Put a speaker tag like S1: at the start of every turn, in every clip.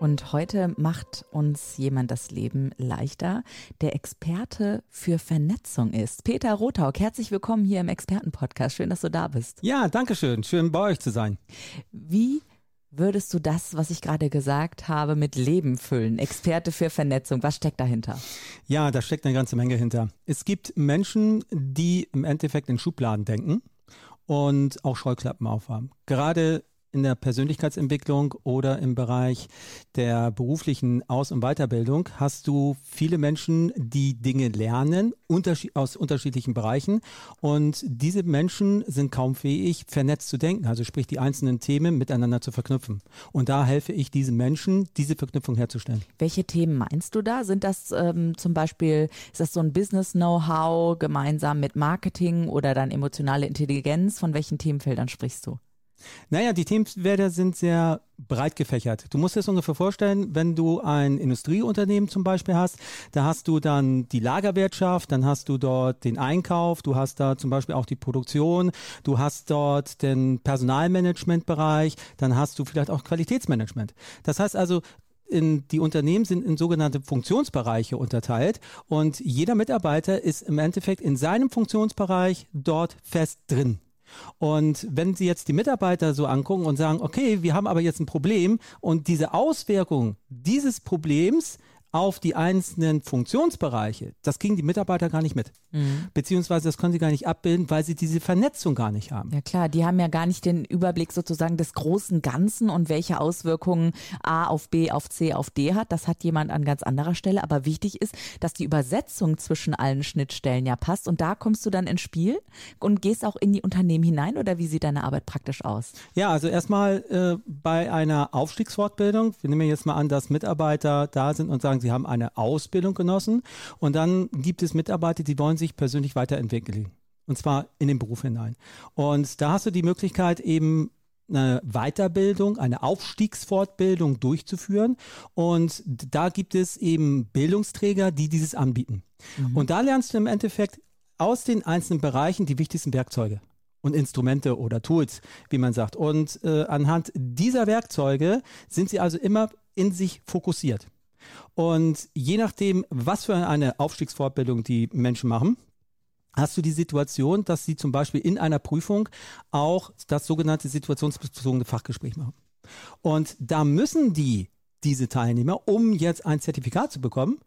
S1: Und heute macht uns jemand das Leben leichter, der Experte für Vernetzung ist. Peter Rothaug, herzlich willkommen hier im Expertenpodcast. Schön, dass du da bist.
S2: Ja, danke schön. Schön bei euch zu sein.
S1: Wie würdest du das, was ich gerade gesagt habe, mit Leben füllen? Experte für Vernetzung, was steckt dahinter?
S2: Ja, da steckt eine ganze Menge hinter. Es gibt Menschen, die im Endeffekt in Schubladen denken und auch Scheuklappen aufhaben. Gerade in der Persönlichkeitsentwicklung oder im Bereich der beruflichen Aus- und Weiterbildung hast du viele Menschen, die Dinge lernen aus unterschiedlichen Bereichen und diese Menschen sind kaum fähig, vernetzt zu denken, also sprich die einzelnen Themen miteinander zu verknüpfen. Und da helfe ich diesen Menschen, diese Verknüpfung herzustellen.
S1: Welche Themen meinst du da? Sind das ähm, zum Beispiel, ist das so ein Business-Know-how gemeinsam mit Marketing oder dann emotionale Intelligenz? Von welchen Themenfeldern sprichst du?
S2: Naja, die Themenfelder sind sehr breit gefächert. Du musst dir das ungefähr vorstellen, wenn du ein Industrieunternehmen zum Beispiel hast, da hast du dann die Lagerwirtschaft, dann hast du dort den Einkauf, du hast da zum Beispiel auch die Produktion, du hast dort den Personalmanagementbereich, dann hast du vielleicht auch Qualitätsmanagement. Das heißt also, in, die Unternehmen sind in sogenannte Funktionsbereiche unterteilt und jeder Mitarbeiter ist im Endeffekt in seinem Funktionsbereich dort fest drin. Und wenn Sie jetzt die Mitarbeiter so angucken und sagen, okay, wir haben aber jetzt ein Problem und diese Auswirkung dieses Problems auf die einzelnen Funktionsbereiche, das kriegen die Mitarbeiter gar nicht mit. Mhm. Beziehungsweise das können sie gar nicht abbilden, weil sie diese Vernetzung gar nicht haben.
S1: Ja klar, die haben ja gar nicht den Überblick sozusagen des großen Ganzen und welche Auswirkungen A auf B auf C auf D hat. Das hat jemand an ganz anderer Stelle. Aber wichtig ist, dass die Übersetzung zwischen allen Schnittstellen ja passt. Und da kommst du dann ins Spiel und gehst auch in die Unternehmen hinein oder wie sieht deine Arbeit praktisch aus?
S2: Ja, also erstmal äh, bei einer Aufstiegsfortbildung, wir nehmen jetzt mal an, dass Mitarbeiter da sind und sagen, sagen, sie haben eine Ausbildung genossen und dann gibt es Mitarbeiter, die wollen sich persönlich weiterentwickeln. Und zwar in den Beruf hinein. Und da hast du die Möglichkeit eben eine Weiterbildung, eine Aufstiegsfortbildung durchzuführen. Und da gibt es eben Bildungsträger, die dieses anbieten. Mhm. Und da lernst du im Endeffekt aus den einzelnen Bereichen die wichtigsten Werkzeuge und Instrumente oder Tools, wie man sagt. Und äh, anhand dieser Werkzeuge sind sie also immer in sich fokussiert. Und je nachdem, was für eine Aufstiegsfortbildung die Menschen machen, hast du die Situation, dass sie zum Beispiel in einer Prüfung auch das sogenannte situationsbezogene Fachgespräch machen. Und da müssen die, diese Teilnehmer, um jetzt ein Zertifikat zu bekommen,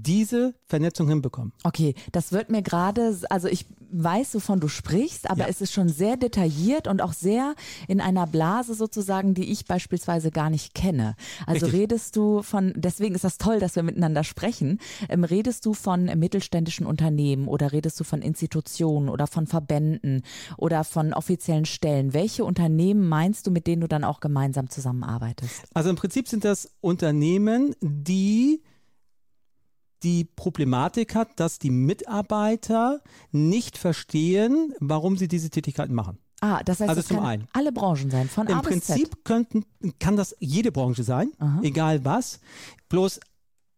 S2: diese Vernetzung hinbekommen.
S1: Okay, das wird mir gerade, also ich weiß, wovon du sprichst, aber ja. es ist schon sehr detailliert und auch sehr in einer Blase sozusagen, die ich beispielsweise gar nicht kenne. Also Richtig. redest du von, deswegen ist das toll, dass wir miteinander sprechen, ähm, redest du von mittelständischen Unternehmen oder redest du von Institutionen oder von Verbänden oder von offiziellen Stellen? Welche Unternehmen meinst du, mit denen du dann auch gemeinsam zusammenarbeitest?
S2: Also im Prinzip sind das Unternehmen, die die Problematik hat, dass die Mitarbeiter nicht verstehen, warum sie diese Tätigkeiten machen.
S1: Ah, das heißt, also zum einen. alle Branchen sein, von
S2: Im
S1: A
S2: bis Prinzip Z. Könnten, kann das jede Branche sein, Aha. egal was. Bloß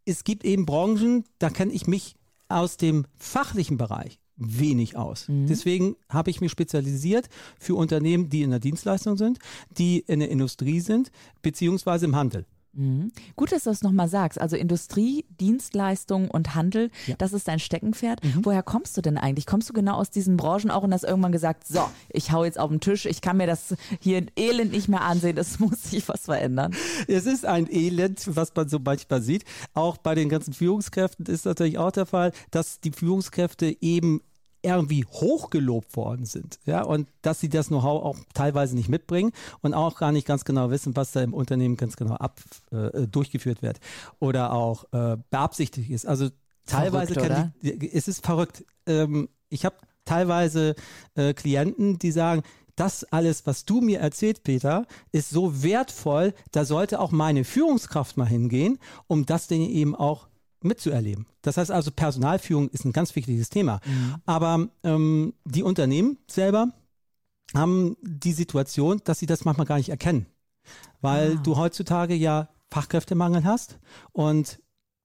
S2: es gibt eben Branchen, da kenne ich mich aus dem fachlichen Bereich wenig aus. Mhm. Deswegen habe ich mich spezialisiert für Unternehmen, die in der Dienstleistung sind, die in der Industrie sind, beziehungsweise im Handel.
S1: Mhm. Gut, dass du das nochmal sagst. Also Industrie, Dienstleistung und Handel, ja. das ist dein Steckenpferd. Mhm. Woher kommst du denn eigentlich? Kommst du genau aus diesen Branchen auch und hast irgendwann gesagt, so, ich hau jetzt auf den Tisch, ich kann mir das hier elend nicht mehr ansehen, es muss sich was verändern?
S2: Es ist ein Elend, was man so manchmal sieht. Auch bei den ganzen Führungskräften ist natürlich auch der Fall, dass die Führungskräfte eben irgendwie hochgelobt worden sind. Ja, und dass sie das Know-how auch teilweise nicht mitbringen und auch gar nicht ganz genau wissen, was da im Unternehmen ganz genau ab, äh, durchgeführt wird oder auch äh, beabsichtigt ist. Also teilweise kann die, es ist verrückt. Ähm, ich habe teilweise äh, Klienten, die sagen, das alles, was du mir erzählt, Peter, ist so wertvoll, da sollte auch meine Führungskraft mal hingehen, um das denn eben auch mitzuerleben. Das heißt also, Personalführung ist ein ganz wichtiges Thema. Mhm. Aber ähm, die Unternehmen selber haben die Situation, dass sie das manchmal gar nicht erkennen. Weil ah. du heutzutage ja Fachkräftemangel hast und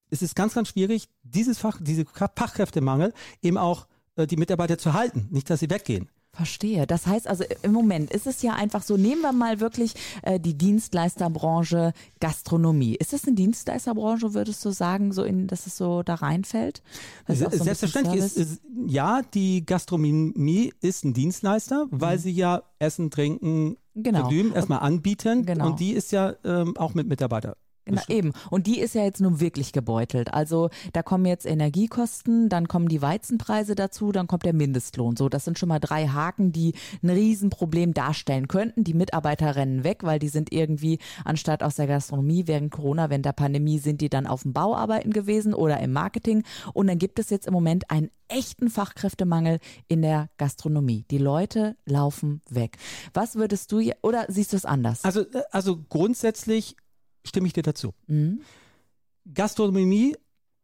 S2: es ist ganz, ganz schwierig, dieses Fach, diese Fachkräftemangel eben auch äh, die Mitarbeiter zu halten, nicht, dass sie weggehen.
S1: Verstehe. Das heißt also im Moment ist es ja einfach so, nehmen wir mal wirklich äh, die Dienstleisterbranche Gastronomie. Ist das eine Dienstleisterbranche, würdest du sagen, so in, dass es so da reinfällt?
S2: So Selbstverständlich ist, ist, ja, die Gastronomie ist ein Dienstleister, weil mhm. sie ja Essen, Trinken, genau. Vergnügen erstmal anbieten genau. und die ist ja ähm, auch mit Mitarbeitern
S1: na, eben. Und die ist ja jetzt nun wirklich gebeutelt. Also da kommen jetzt Energiekosten, dann kommen die Weizenpreise dazu, dann kommt der Mindestlohn. So, das sind schon mal drei Haken, die ein Riesenproblem darstellen könnten. Die Mitarbeiter rennen weg, weil die sind irgendwie anstatt aus der Gastronomie während Corona, während der Pandemie, sind die dann auf dem Bau arbeiten gewesen oder im Marketing. Und dann gibt es jetzt im Moment einen echten Fachkräftemangel in der Gastronomie. Die Leute laufen weg. Was würdest du, oder siehst du es anders?
S2: Also, äh, also grundsätzlich stimme ich dir dazu. Mhm. Gastronomie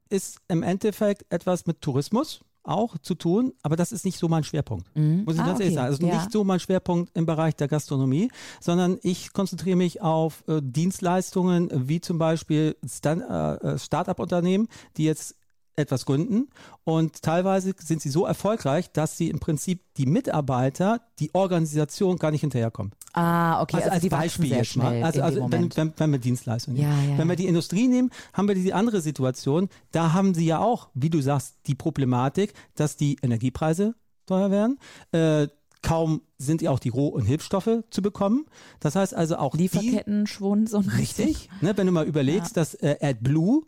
S2: ist im Endeffekt etwas mit Tourismus auch zu tun, aber das ist nicht so mein Schwerpunkt. Mhm. Muss ich ah, ganz okay. ehrlich sagen. Also ja. nicht so mein Schwerpunkt im Bereich der Gastronomie, sondern ich konzentriere mich auf äh, Dienstleistungen wie zum Beispiel äh, äh Start-up-Unternehmen, die jetzt etwas gründen und teilweise sind sie so erfolgreich, dass sie im Prinzip die Mitarbeiter, die Organisation gar nicht hinterherkommen.
S1: Ah, okay.
S2: Also, also als Beispiel jetzt mal. Also, also wenn, wenn, wenn, wir Dienstleistungen ja, nehmen. Ja, wenn wir die Industrie nehmen, haben wir die andere Situation. Da haben sie ja auch, wie du sagst, die Problematik, dass die Energiepreise teuer werden. Äh, kaum sind ja auch die Roh- und Hilfsstoffe zu bekommen. Das heißt also auch
S1: Lieferketten schwund so
S2: richtig. Ne, wenn du mal überlegst, ja. dass äh, AdBlue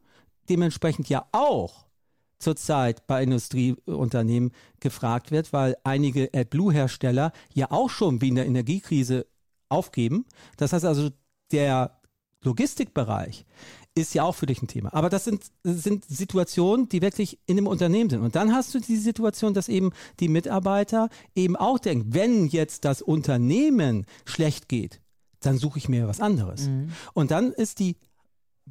S2: dementsprechend ja auch zurzeit bei Industrieunternehmen gefragt wird, weil einige AdBlue-Hersteller ja auch schon wegen der Energiekrise aufgeben. Das heißt also, der Logistikbereich ist ja auch für dich ein Thema. Aber das sind, sind Situationen, die wirklich in dem Unternehmen sind. Und dann hast du die Situation, dass eben die Mitarbeiter eben auch denken, wenn jetzt das Unternehmen schlecht geht, dann suche ich mir was anderes. Mhm. Und dann ist die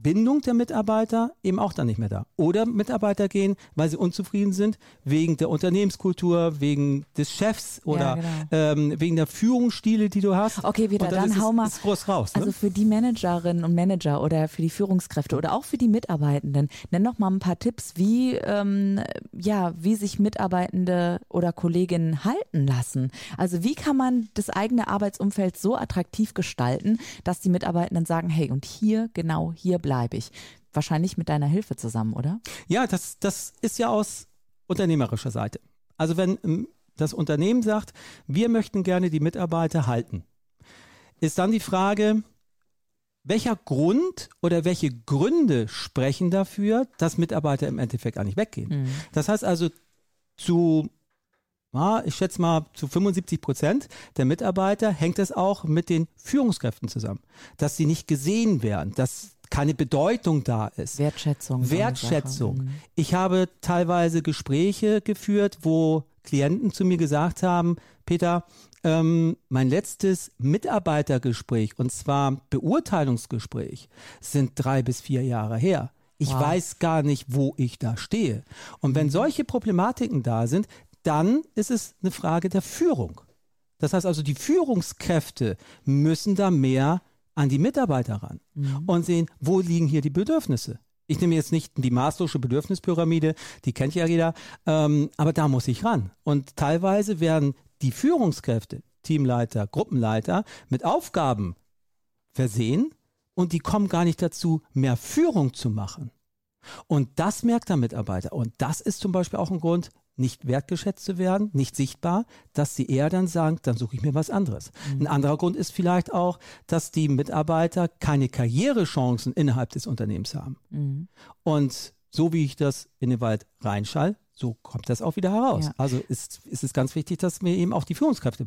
S2: Bindung der Mitarbeiter eben auch dann nicht mehr da. Oder Mitarbeiter gehen, weil sie unzufrieden sind, wegen der Unternehmenskultur, wegen des Chefs oder ja, genau. ähm, wegen der Führungsstile, die du hast.
S1: Okay, wieder, dann, dann hau mal. Ist groß raus, ne? Also für die Managerinnen und Manager oder für die Führungskräfte oder auch für die Mitarbeitenden, nenn noch mal ein paar Tipps, wie, ähm, ja, wie sich Mitarbeitende oder Kolleginnen halten lassen. Also wie kann man das eigene Arbeitsumfeld so attraktiv gestalten, dass die Mitarbeitenden sagen, hey, und hier, genau hier bleibe ich. Wahrscheinlich mit deiner Hilfe zusammen, oder?
S2: Ja, das, das ist ja aus unternehmerischer Seite. Also wenn ähm, das Unternehmen sagt, wir möchten gerne die Mitarbeiter halten, ist dann die Frage, welcher Grund oder welche Gründe sprechen dafür, dass Mitarbeiter im Endeffekt nicht weggehen? Mhm. Das heißt also, zu, ich schätze mal, zu 75 Prozent der Mitarbeiter hängt es auch mit den Führungskräften zusammen, dass sie nicht gesehen werden, dass keine Bedeutung da ist.
S1: Wertschätzung.
S2: Wertschätzung. Mhm. Ich habe teilweise Gespräche geführt, wo Klienten zu mir gesagt haben, Peter, ähm, mein letztes Mitarbeitergespräch, und zwar Beurteilungsgespräch, sind drei bis vier Jahre her. Ich wow. weiß gar nicht, wo ich da stehe. Und wenn mhm. solche Problematiken da sind, dann ist es eine Frage der Führung. Das heißt also, die Führungskräfte müssen da mehr an die Mitarbeiter ran mhm. und sehen, wo liegen hier die Bedürfnisse. Ich nehme jetzt nicht die Maslow'sche Bedürfnispyramide, die kennt ja jeder, ähm, aber da muss ich ran. Und teilweise werden die Führungskräfte, Teamleiter, Gruppenleiter mit Aufgaben versehen und die kommen gar nicht dazu, mehr Führung zu machen. Und das merkt der Mitarbeiter. Und das ist zum Beispiel auch ein Grund, nicht wertgeschätzt zu werden, nicht sichtbar, dass sie eher dann sagen, dann suche ich mir was anderes. Mhm. Ein anderer Grund ist vielleicht auch, dass die Mitarbeiter keine Karrierechancen innerhalb des Unternehmens haben. Mhm. Und so wie ich das in den Wald reinschall, so kommt das auch wieder heraus. Ja. Also ist, ist es ganz wichtig, dass wir eben auch die Führungskräfte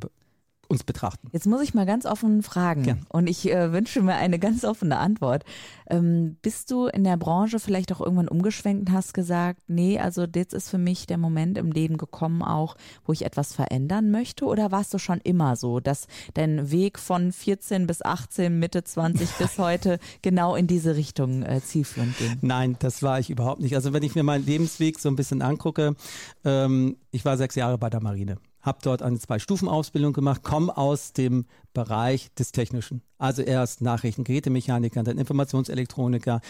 S2: uns betrachten.
S1: Jetzt muss ich mal ganz offen fragen
S2: Ja.
S1: und ich äh, wünsche mir eine ganz offene Antwort. Ähm, bist du in der Branche vielleicht auch irgendwann umgeschwenkt und hast gesagt, nee, also jetzt ist für mich der Moment im Leben gekommen auch, wo ich etwas verändern möchte? Oder warst du schon immer so, dass dein Weg von 14 bis 18, Mitte 20 bis heute genau in diese Richtung äh, zielführend ging?
S2: Nein, das war ich überhaupt nicht. Also wenn ich mir meinen Lebensweg so ein bisschen angucke, ähm, ich war sechs Jahre bei der Marine, habe dort eine Zwei-Stufen-Ausbildung gemacht, komme aus dem Bereich des Technischen. Also erst Nachrichten, Gerätemechaniker, dann Informationselektroniker.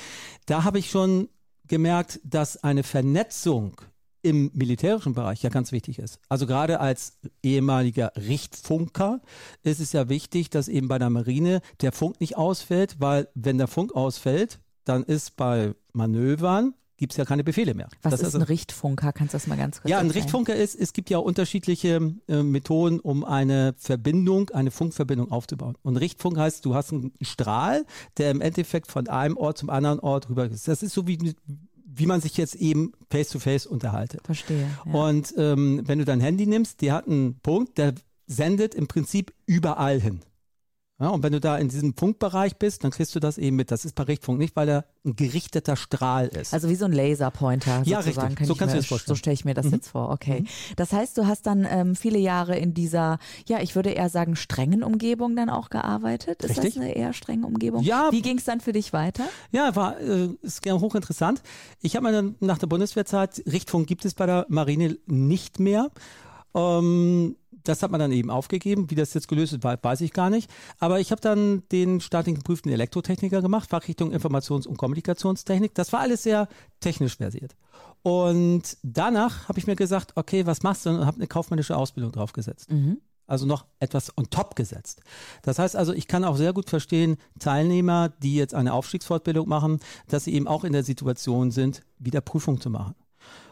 S2: Da habe ich schon gemerkt, dass eine Vernetzung im militärischen Bereich ja ganz wichtig ist. Also gerade als ehemaliger Richtfunker ist es ja wichtig, dass eben bei der Marine der Funk nicht ausfällt, weil wenn der Funk ausfällt, dann ist bei Manövern gibt es ja keine Befehle mehr.
S1: Was
S2: Das
S1: ist
S2: also-
S1: ein Richtfunker? Kannst du das mal ganz kurz
S2: ja, ein? Richtfunker ist, es gibt ja unterschiedliche äh, Methoden, um eine Verbindung, eine Funkverbindung aufzubauen. Und Richtfunk heißt, du hast einen Strahl, der im Endeffekt von einem Ort zum anderen Ort rüber ist. Das ist so wie, wie man sich jetzt eben face to face unterhaltet.
S1: Verstehe. Ja.
S2: Und ähm, wenn du dein Handy nimmst, die hat einen Punkt, der sendet im Prinzip überall hin. Ja, und wenn du da in diesem Punktbereich bist, dann kriegst du das eben mit. Das ist bei Richtfunk nicht, weil er ein gerichteter Strahl ist.
S1: Also wie so ein Laserpointer
S2: Ja,
S1: sozusagen.
S2: richtig.
S1: Kann
S2: So kannst
S1: mir,
S2: du das vorstellen.
S1: So stelle ich mir das
S2: Mhm.
S1: jetzt vor. Okay. Das heißt, du hast dann ähm, viele Jahre in dieser, ja, ich würde eher sagen, strengen Umgebung dann auch gearbeitet. Ist
S2: Richtig.
S1: das eine eher strenge Umgebung?
S2: Ja.
S1: Wie ging es dann für dich weiter?
S2: Ja, war äh, ist hochinteressant. Ich habe mir dann nach der Bundeswehrzeit, Richtfunk gibt es bei der Marine nicht mehr. Ähm, das hat man dann eben aufgegeben. Wie das jetzt gelöst ist, wei- weiß ich gar nicht. Aber ich habe dann den staatlich geprüften Elektrotechniker gemacht, Fachrichtung Informations- und Kommunikationstechnik. Das war alles sehr technisch versiert. Und danach habe ich mir gesagt, okay, was machst du? Und habe eine kaufmännische Ausbildung draufgesetzt also noch etwas on top gesetzt. Das heißt also, ich kann auch sehr gut verstehen, Teilnehmer, die jetzt eine Aufstiegsfortbildung machen, dass sie eben auch in der Situation sind, wieder Prüfung zu machen.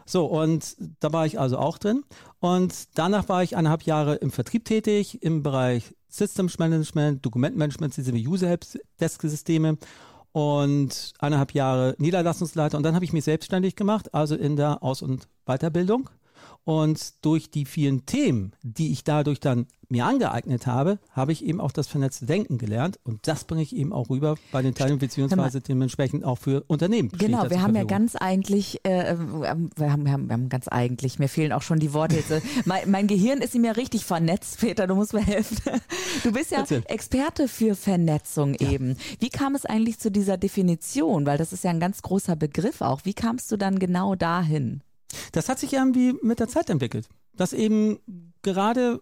S2: So, und da war ich also auch drin. Und danach war ich eineinhalb Jahre im Vertrieb tätig, im Bereich Systems Management, Dokumentenmanagement, diese User-Desk-Systeme und eineinhalb Jahre Niederlassungsleiter. Und dann habe ich mich selbstständig gemacht, also in der Aus- und Weiterbildung. Und durch die vielen Themen, die ich dadurch dann mir angeeignet habe, habe ich eben auch das vernetzte Denken gelernt. Und das bringe ich eben auch rüber bei den Teilnehmern, beziehungsweise dementsprechend auch für Unternehmen.
S1: Genau, wir haben ja ganz eigentlich, äh, wir, haben, wir, haben, wir haben ganz eigentlich, mir fehlen auch schon die Worte jetzt. Mein, mein Gehirn ist ihm ja richtig vernetzt, Peter, du musst mir helfen. Du bist ja. Experte für Vernetzung eben. Wie kam es eigentlich zu dieser Definition? Weil das ist ja ein ganz großer Begriff auch. Wie kamst du dann genau dahin?
S2: Das hat sich irgendwie mit der Zeit entwickelt. Dass eben gerade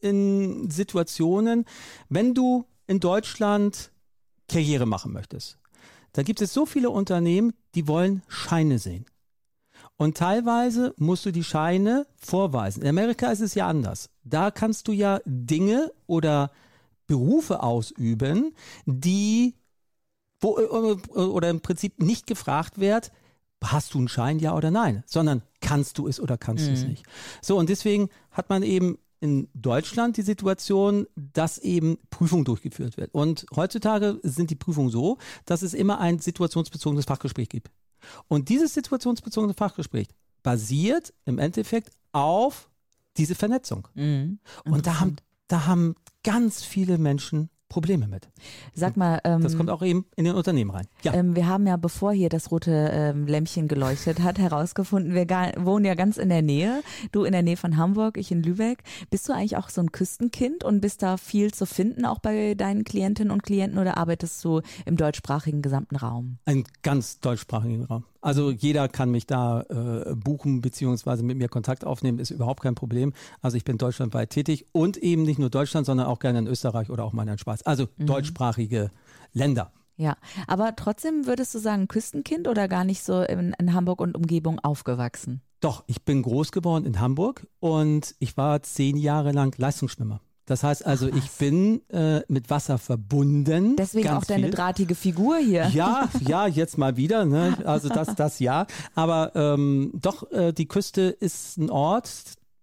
S2: in Situationen, wenn du in Deutschland Karriere machen möchtest, da gibt es so viele Unternehmen, die wollen Scheine sehen. Und teilweise musst du die Scheine vorweisen. In Amerika ist es ja anders. Da kannst du ja Dinge oder Berufe ausüben, die wo, äh, oder im Prinzip nicht gefragt wird, hast du einen Schein, ja oder nein, sondern kannst du es oder kannst du es nicht. So, und deswegen hat man eben in Deutschland die Situation, dass eben Prüfung durchgeführt wird. Und heutzutage sind die Prüfungen so, dass es immer ein situationsbezogenes Fachgespräch gibt. Und dieses situationsbezogene Fachgespräch basiert im Endeffekt auf diese Vernetzung. Und da haben, da haben ganz viele Menschen Probleme mit.
S1: Sag mal, ähm,
S2: Das kommt auch eben in den Unternehmen rein. Ja.
S1: Ähm, wir haben ja, bevor hier das rote ähm, Lämpchen geleuchtet hat, herausgefunden, wir ga- wohnen ja ganz in der Nähe. Du in der Nähe von Hamburg, ich in Lübeck. Bist du eigentlich auch so ein Küstenkind und bist da viel zu finden, auch bei deinen Klientinnen und Klienten oder arbeitest du im deutschsprachigen gesamten Raum?
S2: Ein ganz deutschsprachigen Raum. Also jeder kann mich da äh, buchen beziehungsweise mit mir Kontakt aufnehmen, ist überhaupt kein Problem. Also ich bin deutschlandweit tätig und eben nicht nur Deutschland, sondern auch gerne in Österreich oder auch mal in Schweiz. Also deutschsprachige Länder.
S1: Ja, aber trotzdem würdest du sagen Küstenkind oder gar nicht so in, in Hamburg und Umgebung aufgewachsen?
S2: Doch, ich bin groß geworden in Hamburg und ich war zehn Jahre lang Leistungsschwimmer. Das heißt also,
S1: Ach,
S2: ich bin äh, mit Wasser verbunden.
S1: Deswegen auch deine
S2: viel.
S1: drahtige Figur hier.
S2: Ja, ja, jetzt mal wieder. Ne? Also das, das ja. Aber ähm, doch, äh, die Küste ist ein Ort,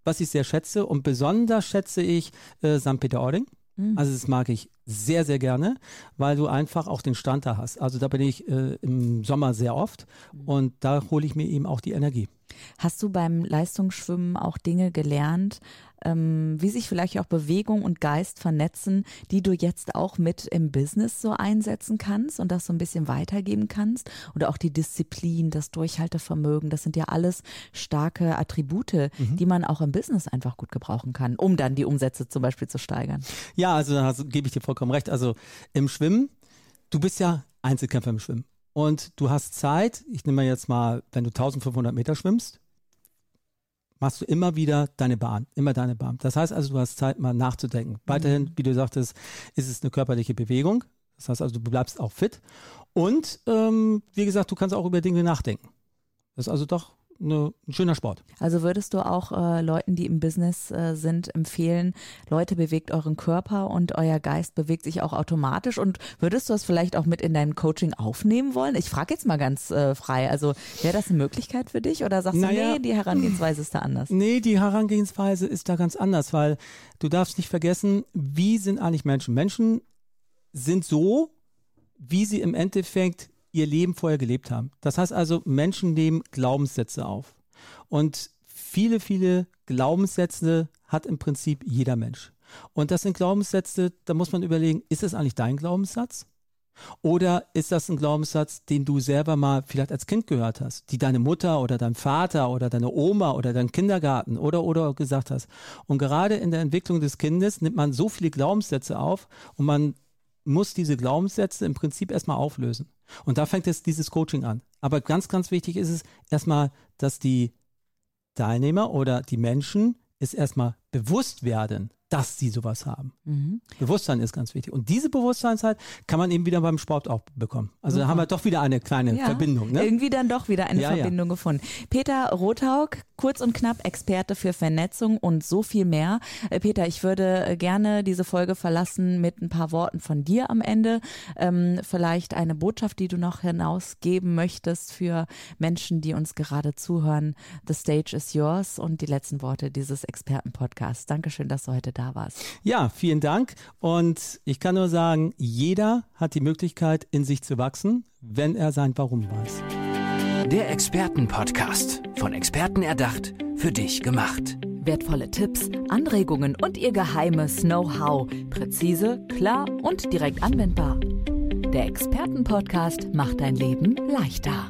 S2: was ich sehr schätze. Und besonders schätze ich äh, St. Peter-Ording.
S1: Mhm.
S2: Also das mag ich sehr, sehr gerne, weil du einfach auch den Stand da hast. Also da bin ich äh, im Sommer sehr oft und da hole ich mir eben auch die Energie.
S1: Hast du beim Leistungsschwimmen auch Dinge gelernt, ähm, wie sich vielleicht auch Bewegung und Geist vernetzen, die du jetzt auch mit im Business so einsetzen kannst und das so ein bisschen weitergeben kannst? Oder auch die Disziplin, das Durchhaltevermögen, das sind ja alles starke Attribute, mhm. die man auch im Business einfach gut gebrauchen kann, um dann die Umsätze zum Beispiel zu steigern.
S2: Ja, also da gebe ich dir vollkommen recht. Also im Schwimmen, du bist ja Einzelkämpfer im Schwimmen. Und du hast Zeit, ich nehme jetzt mal, wenn du 1500 Meter schwimmst, machst du immer wieder deine Bahn, immer deine Bahn. Das heißt also, du hast Zeit, mal nachzudenken. Weiterhin, mhm. wie du sagtest, ist es eine körperliche Bewegung. Das heißt also, du bleibst auch fit. Und ähm, wie gesagt, du kannst auch über Dinge nachdenken. Das ist also doch eine, ein schöner Sport.
S1: Also würdest du auch äh, Leuten, die im Business äh, sind, empfehlen, Leute, bewegt euren Körper und euer Geist bewegt sich auch automatisch und würdest du das vielleicht auch mit in dein Coaching aufnehmen wollen? Ich frage jetzt mal ganz äh, frei, also wäre das eine Möglichkeit für dich oder sagst naja, du, nee, die Herangehensweise ist da anders?
S2: Nee, die Herangehensweise ist da ganz anders, weil du darfst nicht vergessen, wie sind eigentlich Menschen? Menschen sind so, wie sie im Endeffekt ihr Leben vorher gelebt haben. Das heißt also, Menschen nehmen Glaubenssätze auf. Und viele, viele Glaubenssätze hat im Prinzip jeder Mensch. Und das sind Glaubenssätze, da muss man überlegen, ist es eigentlich dein Glaubenssatz? Oder ist das ein Glaubenssatz, den du selber mal vielleicht als Kind gehört hast, die deine Mutter oder dein Vater oder deine Oma oder dein Kindergarten oder oder gesagt hast? Und gerade in der Entwicklung des Kindes nimmt man so viele Glaubenssätze auf und man muss diese Glaubenssätze im Prinzip erstmal auflösen. Und da fängt jetzt dieses Coaching an. Aber ganz, ganz wichtig ist es erstmal, dass die Teilnehmer oder die Menschen es erstmal bewusst werden, dass sie sowas haben. Mhm. Bewusstsein ist ganz wichtig. Und diese Bewusstseinszeit kann man eben wieder beim Sport auch bekommen. Also da haben wir doch wieder eine kleine ja, Verbindung. Ne?
S1: Irgendwie dann doch wieder eine ja, Verbindung ja. gefunden. Peter Rothaug, kurz und knapp Experte für Vernetzung und so viel mehr. Äh, Peter, ich würde äh, gerne diese Folge verlassen mit ein paar Worten von dir am Ende. Ähm, vielleicht eine Botschaft, die du noch hinausgeben möchtest für Menschen, die uns gerade zuhören. The stage is yours und die letzten Worte dieses Expertenpodcasts. Dankeschön, dass du heute da warst.
S2: Ja, vielen Dank. Und ich kann nur sagen, jeder hat die Möglichkeit, in sich zu wachsen, wenn er sein Warum weiß.
S3: Der Expertenpodcast. Von Experten erdacht, für dich gemacht.
S1: Wertvolle Tipps, Anregungen und ihr geheimes Know-how. Präzise, klar und direkt anwendbar. Der Expertenpodcast macht dein Leben leichter.